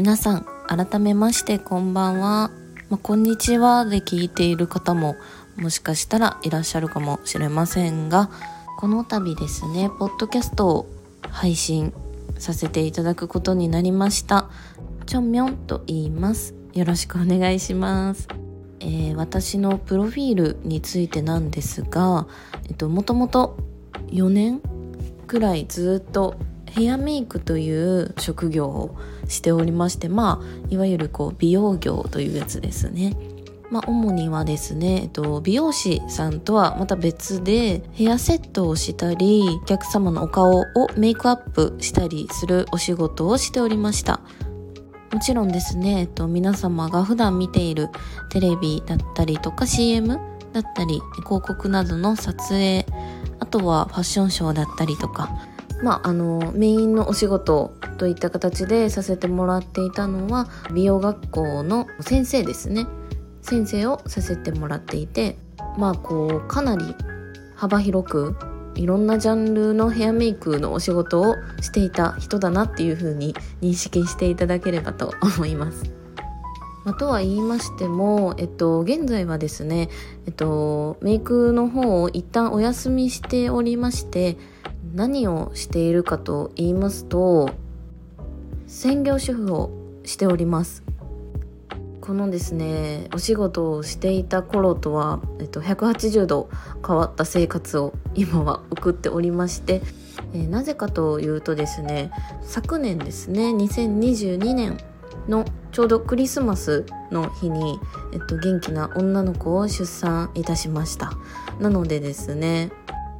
皆さん改めましてこんばんは、まあ、こんにちはで聞いている方ももしかしたらいらっしゃるかもしれませんがこの度ですねポッドキャストを配信させていただくことになりました。チョンミョンと言います。よろしくお願いします。えー、私のプロフィールについてなんですが、えっと、もともと4年くらいずっとヘアメイクという職業をしておりましてまあいわゆるこう美容業というやつですね。まあ、主にはですね、えっと、美容師さんとはまた別でヘアセットをしたりお客様のお顔をメイクアップしたりするお仕事をしておりましたもちろんですね、えっと、皆様が普段見ているテレビだったりとか CM だったり広告などの撮影あとはファッションショーだったりとかまあ、あのメインのお仕事といった形でさせてもらっていたのは美容学校の先生ですね先生をさせてもらっていてまあこうかなり幅広くいろんなジャンルのヘアメイクのお仕事をしていた人だなっていう風に認識していただければと 思います。まあ、とは言いましても、えっと、現在はですね、えっと、メイクの方を一旦お休みしておりまして何をしているかと言いますと専業主婦をしております。このですねお仕事をしていた頃とは、えっと、180度変わった生活を今は送っておりまして、えー、なぜかというとですね昨年ですね2022年のちょうどクリスマスの日に、えっと、元気な女の子を出産いたしました。なのでですね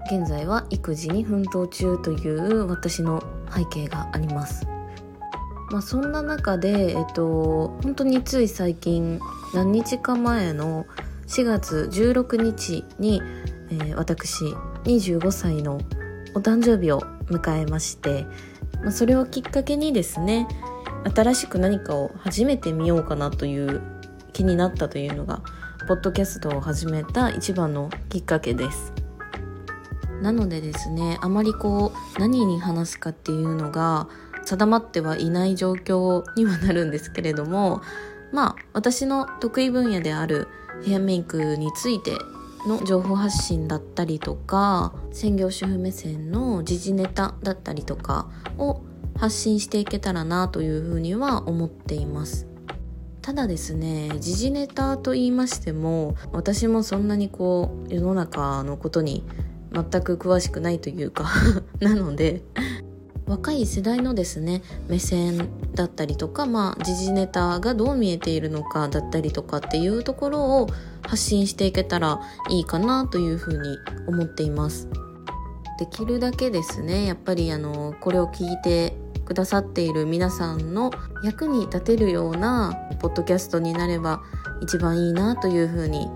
現在は育児に奮闘中という私の背景があります。まあ、そんな中で、えっと、本当につい最近何日か前の4月16日に、えー、私25歳のお誕生日を迎えまして、まあ、それをきっかけにですね新しく何かを始めてみようかなという気になったというのがポッドキャストを始めた一番のきっかけです。なのでですねあまりこう何に話すかっていうのが定まってはいない状況にはなるんですけれどもまあ私の得意分野であるヘアメイクについての情報発信だったりとか専業主婦目線の時事ネタだったりとかを発信していけたらなというふうには思っています。ただですね時事ネタと言いましても私もそんなにこう世の中のことに全く詳しくないというか なので若い世代のですね目線だったりとかまあ時事ネタがどう見えているのかだったりとかっていうところを発信していけたらいいかなというふうに思っていますできるだけですねやっぱりあのこれを聞いてくださっている皆さんの役に立てるようなポッドキャストになれば一番いいなというふうに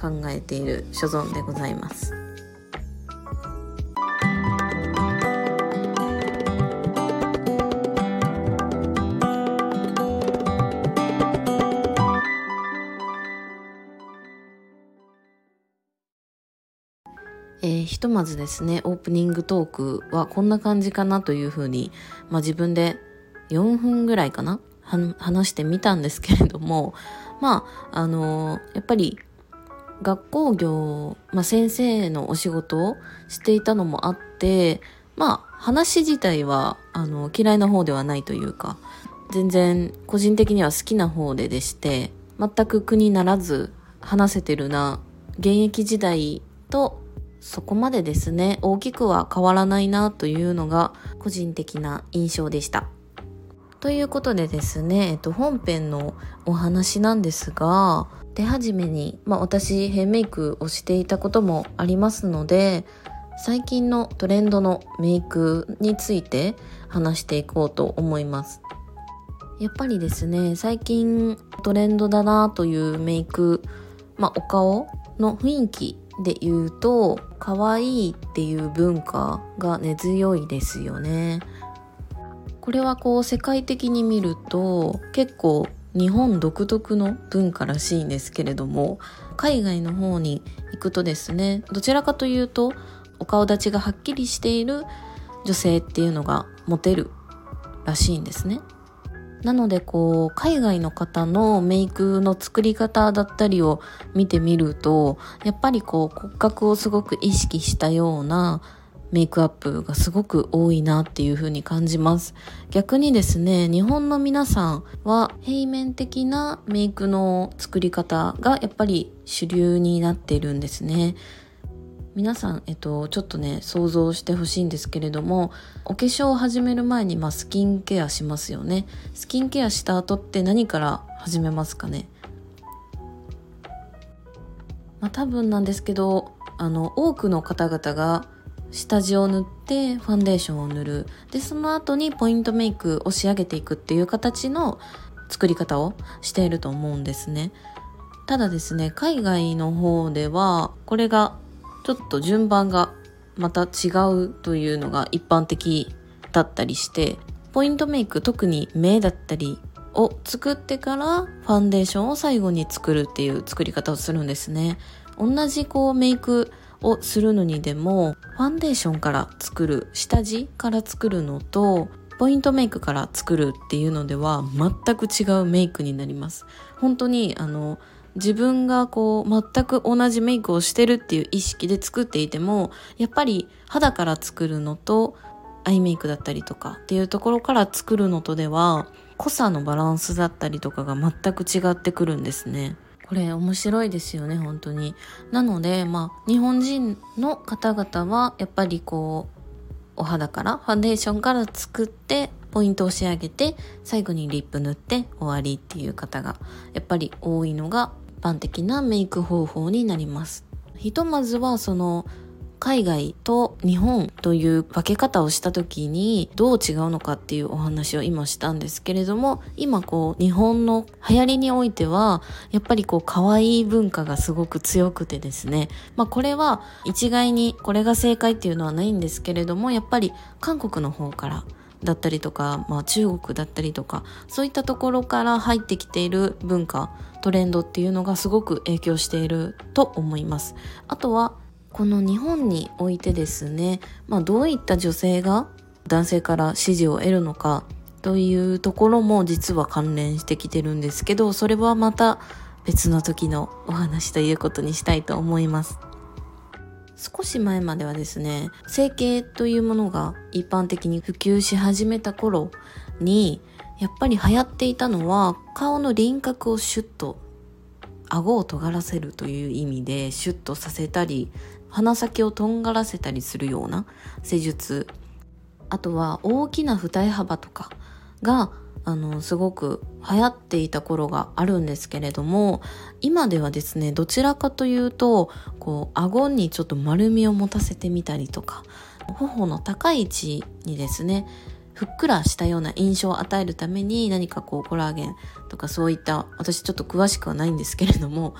考えている所存でございます。とまずですね、オープニングトークはこんな感じかなというふうに、まあ自分で4分ぐらいかな話してみたんですけれども、まあ、あの、やっぱり学校業、まあ先生のお仕事をしていたのもあって、まあ話自体は、あの、嫌いな方ではないというか、全然個人的には好きな方ででして、全く苦にならず話せてるな、現役時代とそこまでですね、大きくは変わらないなというのが個人的な印象でした。ということでですね、えっと、本編のお話なんですが、手始めに、まあ私、ヘアメイクをしていたこともありますので、最近のトレンドのメイクについて話していこうと思います。やっぱりですね、最近トレンドだなというメイク、まあお顔の雰囲気で言うと可愛いっていう文化が根強いですよね。これはこう世界的に見ると結構日本独特の文化らしいんですけれども海外の方に行くとですねどちらかというとお顔立ちがはっきりしている女性っていうのがモテるらしいんですね。なのでこう海外の方のメイクの作り方だったりを見てみるとやっぱりこう骨格をすごく意識したようなメイクアップがすごく多いなっていう風に感じます。逆にですね、日本の皆さんは平面的なメイクの作り方がやっぱり主流になっているんですね。皆さん、えっと、ちょっとね、想像してほしいんですけれども、お化粧を始める前に、まあ、スキンケアしますよね。スキンケアした後って何から始めますかね？まあ、多分なんですけど、あの、多くの方々が下地を塗ってファンデーションを塗る。で、その後にポイントメイクを仕上げていくっていう形の作り方をしていると思うんですね。ただですね、海外の方では、これがちょっと順番がまた違うというのが一般的だったりして、ポイントメイク、特に目だったりを作ってからファンデーションを最後に作るっていう作り方をするんですね。同じこうメイクをするのにでも、ファンデーションから作る、下地から作るのと、ポイントメイクから作るっていうのでは全く違うメイクになります。本当にあの自分がこう全く同じメイクをしてるっていう意識で作っていてもやっぱり肌から作るのとアイメイクだったりとかっていうところから作るのとでは濃さのバランスだったりとかが全く違ってくるんですね。これ面白いですよね本当に。なのでまあ日本人の方々はやっぱりこうお肌からファンデーションから作ってポイントを仕上げて最後にリップ塗って終わりっていう方がやっぱり多いのが般的なメイク方法になります。ひとまずはその海外と日本という分け方をした時にどう違うのかっていうお話を今したんですけれども今こう日本の流行りにおいてはやっぱりこう可愛い文化がすごく強くてですねまあこれは一概にこれが正解っていうのはないんですけれどもやっぱり韓国の方からだったりとか、まあ、中国だったりとかそういったところから入ってきている文化トレンドっていうのがすごく影響していると思います。あとはこの日本においてですね、まあ、どういった女性が男性から支持を得るのかというところも実は関連してきてるんですけどそれはまた別の時のお話ということにしたいと思います。少し前まではですね、整形というものが一般的に普及し始めた頃に、やっぱり流行っていたのは顔の輪郭をシュッと顎を尖らせるという意味でシュッとさせたり鼻先をとんがらせたりするような施術。あとは大きな二重幅とかがあのすごく流行っていた頃があるんですけれども今ではですねどちらかというとこう顎にちょっと丸みを持たせてみたりとか頬の高い位置にですねふっくらしたような印象を与えるために何かこうコラーゲンとかそういった私ちょっと詳しくはないんですけれども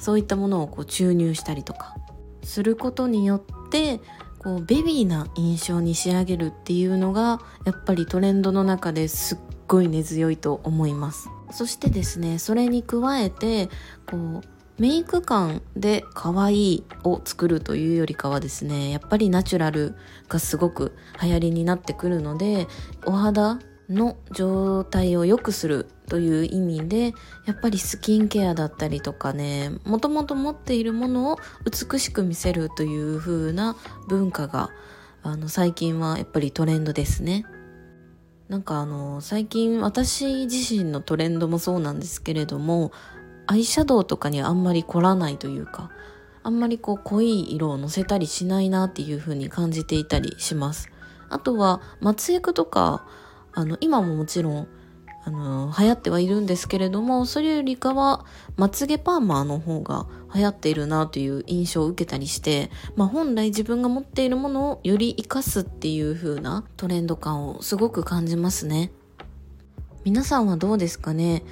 そういったものをこう注入したりとかすることによってこうベビーな印象に仕上げるっていうのがやっぱりトレンドの中ですっごい根強いと思いますそしてですねそれに加えてこうメイク感で可愛いを作るというよりかはですねやっぱりナチュラルがすごく流行りになってくるのでお肌の状態を良くするという意味でやっぱりスキンケアだったりとかねもともと持っているものを美しく見せるという風な文化があの最近はやっぱりトレンドですね。なんかあの最近私自身のトレンドもそうなんですけれどもアイシャドウとかにあんまり凝らないというかあんまりこう濃い色をのせたりしないなっていう風に感じていたりします。あとは松エクとかあの今ももちろんあの、流行ってはいるんですけれども、それよりかは、まつげパーマーの方が流行っているなという印象を受けたりして、まあ本来自分が持っているものをより活かすっていう風なトレンド感をすごく感じますね。皆さんはどうですかね？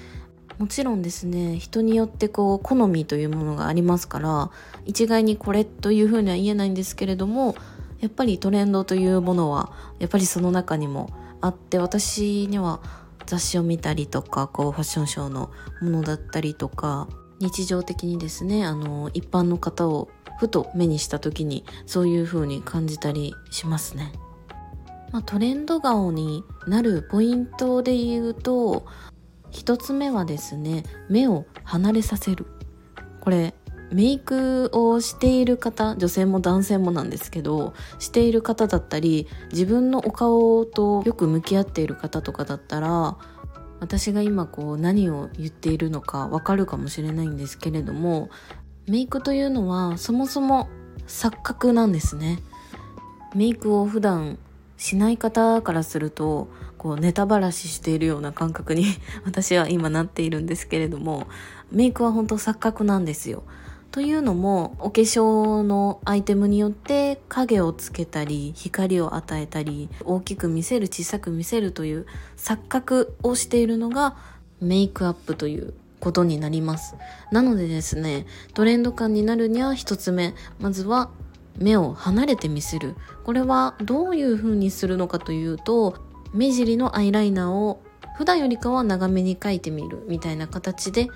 もちろんですね、人によってこう、好みというものがありますから、一概にこれという風には言えないんですけれども、やっぱりトレンドというものは、やっぱりその中にもあって、私には雑誌を見たりとかこうファッションショーのものだったりとか日常的にですねあの一般の方をふと目にした時にそういう風に感じたりしますね。まあ、トレンド顔になるポイントで言うと一つ目はですね目を離れさせる。これメイクをしている方女性も男性もなんですけどしている方だったり自分のお顔とよく向き合っている方とかだったら私が今こう何を言っているのかわかるかもしれないんですけれどもメイクというのはそもそも錯覚なんですねメイクを普段しない方からするとこうネタばらししているような感覚に 私は今なっているんですけれどもメイクは本当錯覚なんですよ。というのもお化粧のアイテムによって影をつけたり光を与えたり大きく見せる小さく見せるという錯覚をしているのがメイクアップということになります。なのでですねトレンド感になるには一つ目まずは目を離れて見せる。これはどういう風にするのかというと目尻のアイライナーを普段よりかは長めに描いてみるみたいな形で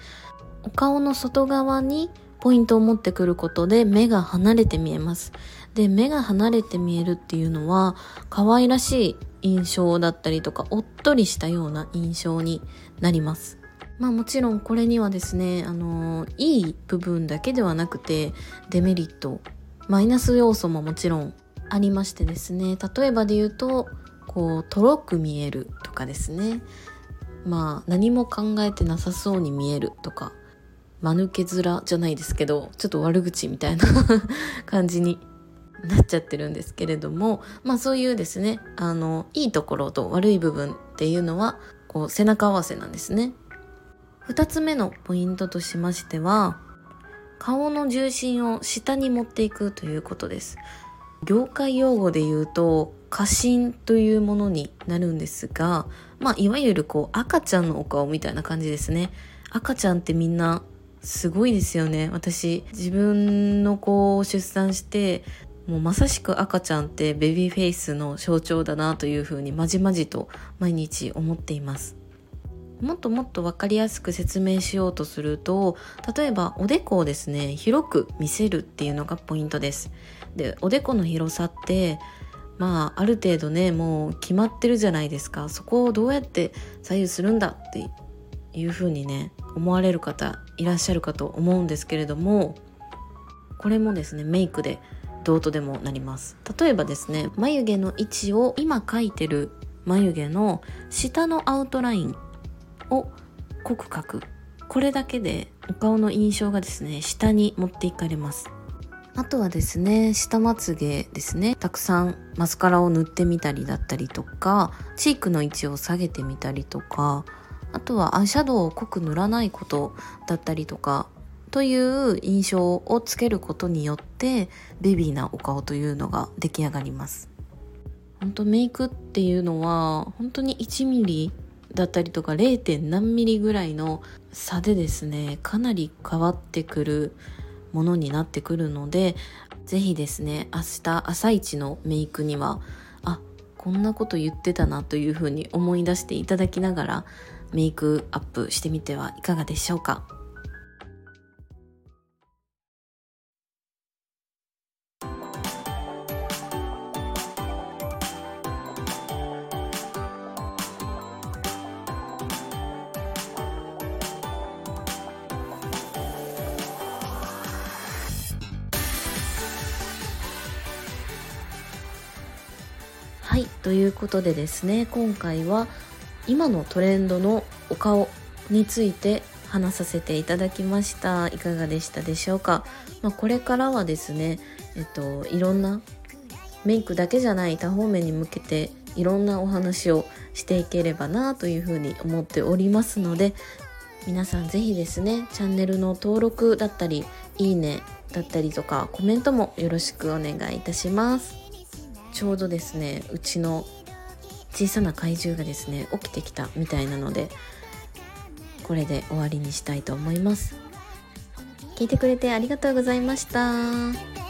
お顔の外側にポイントを持ってくることで目が離れて見えます。で、目が離れて見えるっていうのは可愛らしい印象だったりとかおっとりしたような印象になります。まあもちろんこれにはですね、あのいい部分だけではなくてデメリットマイナス要素ももちろんありましてですね例えばで言うとこうとろく見えるとかですねまあ何も考えてなさそうに見えるとか間抜け面じゃないですけどちょっと悪口みたいな 感じになっちゃってるんですけれどもまあそういうですねあのいいところと悪い部分っていうのはこう背中合わせなんですね2つ目のポイントとしましては顔の重心を下に持っていくということです。業界用語で言うと過信というものになるんですが、まあ、いわゆるこう赤ちゃんのお顔みたいな感じですね。赤ちゃんってみんなすごいですよね。私、自分の子を出産して、もうまさしく赤ちゃんってベビーフェイスの象徴だなというふうにまじまじと毎日思っています。もっともっと分かりやすく説明しようとすると例えばおでこをですね広く見せるっていうのがポイントですでおでこの広さってまあある程度ねもう決まってるじゃないですかそこをどうやって左右するんだっていうふうにね思われる方いらっしゃるかと思うんですけれどもこれもですねメイクでどうとでもなります。例えばですね眉毛の位置を今描いてる眉毛の下のアウトラインを濃く描く。これだけでお顔の印象がですね下に持っていかれます。あとはですね下まつげですね。たくさんマスカラを塗ってみたりだったりとかチークの位置を下げてみたりとかあとはアイシャドウを濃く塗らないことだったりとかという印象をつけることによってベビーなお顔というのが出来上がります本当メイクっていうのは本当に1ミリだったりとか 0. 何ミリぐらいの差でですねかなり変わってくるものになってくるので是非ですね明日朝一のメイクにはあこんなこと言ってたなというふうに思い出していただきながらメイクアップしてみてはいかがでしょうか？はいということでですね今回は今のトレンドのお顔について話させていただきました。いかがでしたでしょうか、まあ、これからはですねえっといろんなメイクだけじゃない多方面に向けていろんなお話をしていければなというふうに思っておりますので皆さん是非ですねチャンネルの登録だったりいいねだったりとかコメントもよろしくお願いいたします。ちょうどですねうちの小さな怪獣がですね起きてきたみたいなのでこれで終わりにしたいと思います聞いてくれてありがとうございました。